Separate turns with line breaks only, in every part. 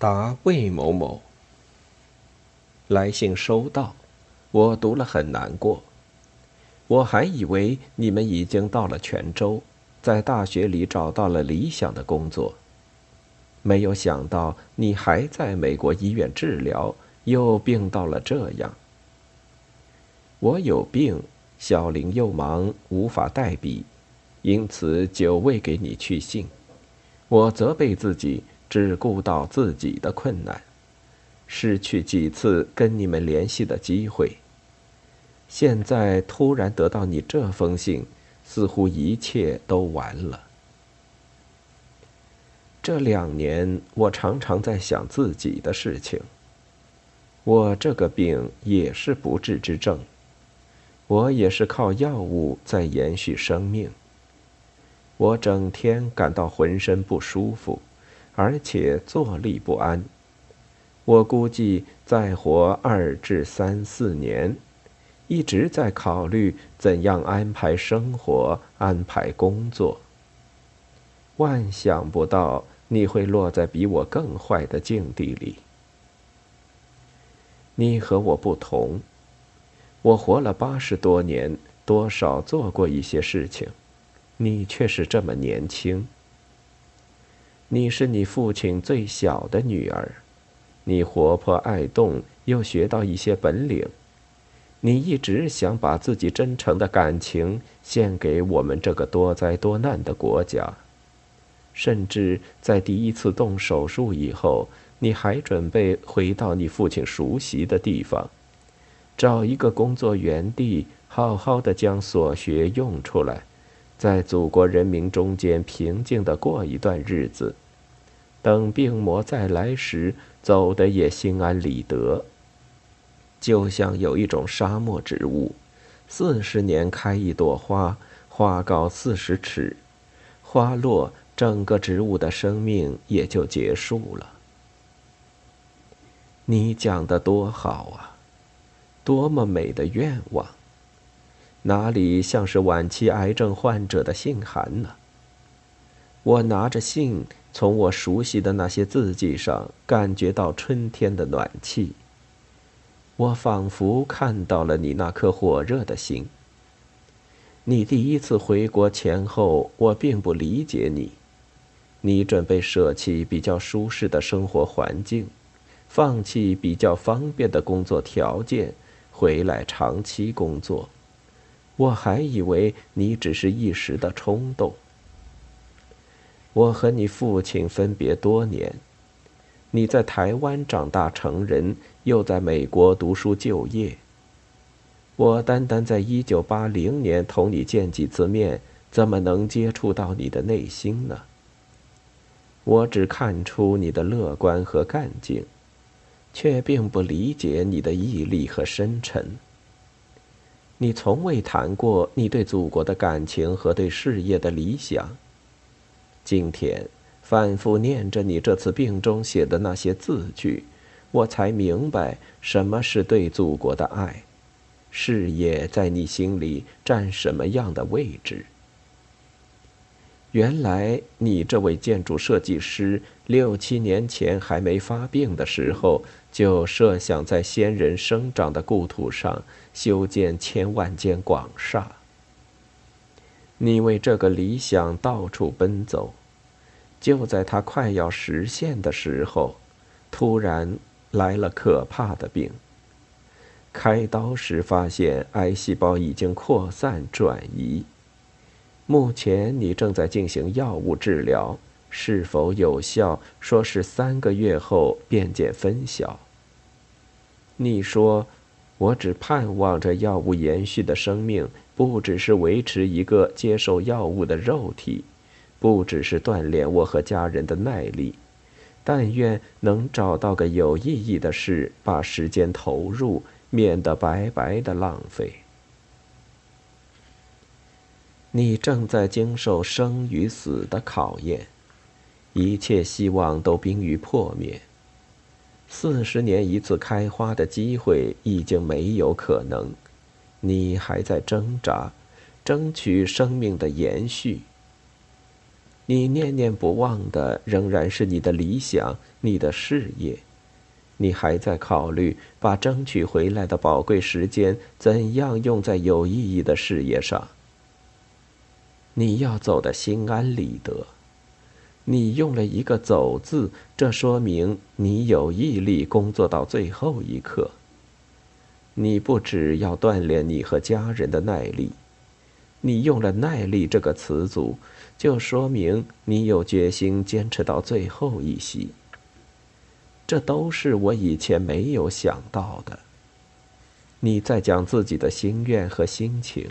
答魏某某。来信收到，我读了很难过。我还以为你们已经到了泉州，在大学里找到了理想的工作，没有想到你还在美国医院治疗，又病到了这样。我有病，小林又忙，无法代笔，因此久未给你去信。我责备自己，只顾到自己的困难。失去几次跟你们联系的机会。现在突然得到你这封信，似乎一切都完了。这两年，我常常在想自己的事情。我这个病也是不治之症，我也是靠药物在延续生命。我整天感到浑身不舒服，而且坐立不安。我估计再活二至三四年，一直在考虑怎样安排生活、安排工作。万想不到你会落在比我更坏的境地里。你和我不同，我活了八十多年，多少做过一些事情，你却是这么年轻。你是你父亲最小的女儿。你活泼爱动，又学到一些本领。你一直想把自己真诚的感情献给我们这个多灾多难的国家，甚至在第一次动手术以后，你还准备回到你父亲熟悉的地方，找一个工作园地，好好的将所学用出来，在祖国人民中间平静的过一段日子。等病魔再来时，走的也心安理得。就像有一种沙漠植物，四十年开一朵花，花高四十尺，花落，整个植物的生命也就结束了。你讲的多好啊，多么美的愿望！哪里像是晚期癌症患者的信函呢？我拿着信。从我熟悉的那些字迹上，感觉到春天的暖气。我仿佛看到了你那颗火热的心。你第一次回国前后，我并不理解你。你准备舍弃比较舒适的生活环境，放弃比较方便的工作条件，回来长期工作。我还以为你只是一时的冲动。我和你父亲分别多年，你在台湾长大成人，又在美国读书就业。我单单在一九八零年同你见几次面，怎么能接触到你的内心呢？我只看出你的乐观和干劲，却并不理解你的毅力和深沉。你从未谈过你对祖国的感情和对事业的理想。今天，反复念着你这次病中写的那些字句，我才明白什么是对祖国的爱，事业在你心里占什么样的位置。原来，你这位建筑设计师六七年前还没发病的时候，就设想在先人生长的故土上修建千万间广厦。你为这个理想到处奔走。就在他快要实现的时候，突然来了可怕的病。开刀时发现癌细胞已经扩散转移，目前你正在进行药物治疗，是否有效？说是三个月后便见分晓。你说，我只盼望着药物延续的生命，不只是维持一个接受药物的肉体。不只是锻炼我和家人的耐力，但愿能找到个有意义的事，把时间投入，免得白白的浪费。你正在经受生与死的考验，一切希望都濒于破灭。四十年一次开花的机会已经没有可能，你还在挣扎，争取生命的延续。你念念不忘的仍然是你的理想、你的事业。你还在考虑把争取回来的宝贵时间怎样用在有意义的事业上。你要走的心安理得。你用了一个“走”字，这说明你有毅力工作到最后一刻。你不只要锻炼你和家人的耐力，你用了“耐力”这个词组，就说明你有决心坚持到最后一息。这都是我以前没有想到的。你在讲自己的心愿和心情，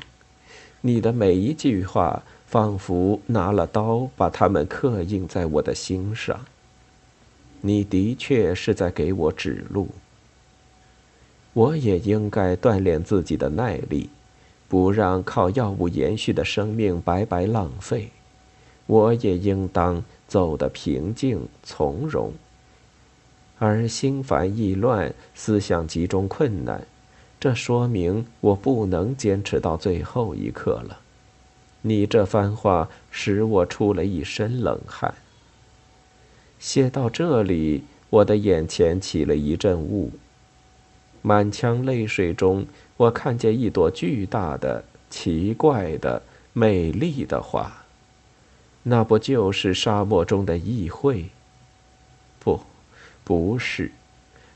你的每一句话。仿佛拿了刀，把它们刻印在我的心上。你的确是在给我指路。我也应该锻炼自己的耐力，不让靠药物延续的生命白白浪费。我也应当走得平静从容，而心烦意乱、思想集中困难，这说明我不能坚持到最后一刻了。你这番话使我出了一身冷汗。写到这里，我的眼前起了一阵雾，满腔泪水中，我看见一朵巨大的、奇怪的、美丽的花。那不就是沙漠中的议会？不，不是，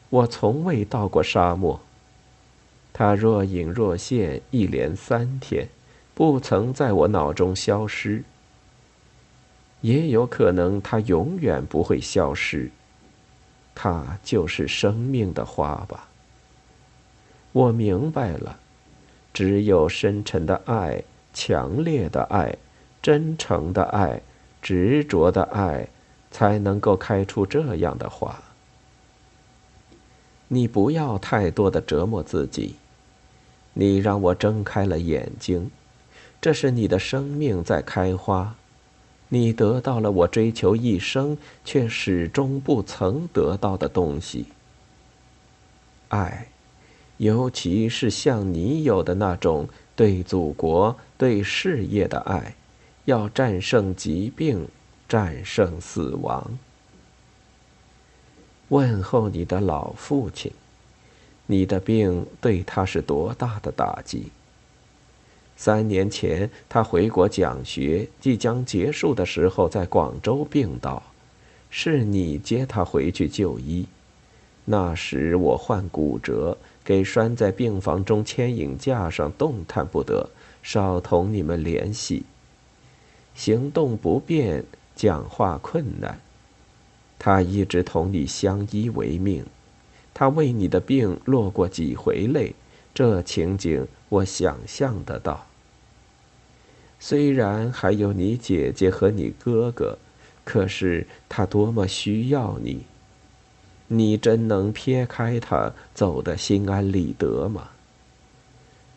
我从未到过沙漠。它若隐若现，一连三天。不曾在我脑中消失，也有可能它永远不会消失。它就是生命的花吧。我明白了，只有深沉的爱、强烈的爱、真诚的爱、执着的爱，才能够开出这样的花。你不要太多的折磨自己，你让我睁开了眼睛。这是你的生命在开花，你得到了我追求一生却始终不曾得到的东西——爱，尤其是像你有的那种对祖国、对事业的爱，要战胜疾病，战胜死亡。问候你的老父亲，你的病对他是多大的打击？三年前，他回国讲学，即将结束的时候，在广州病倒，是你接他回去就医。那时我患骨折，给拴在病房中牵引架上，动弹不得，少同你们联系。行动不便，讲话困难，他一直同你相依为命，他为你的病落过几回泪，这情景我想象得到。虽然还有你姐姐和你哥哥，可是他多么需要你！你真能撇开他走得心安理得吗？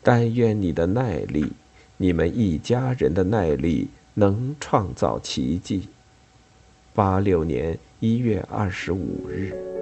但愿你的耐力，你们一家人的耐力，能创造奇迹。八六年一月二十五日。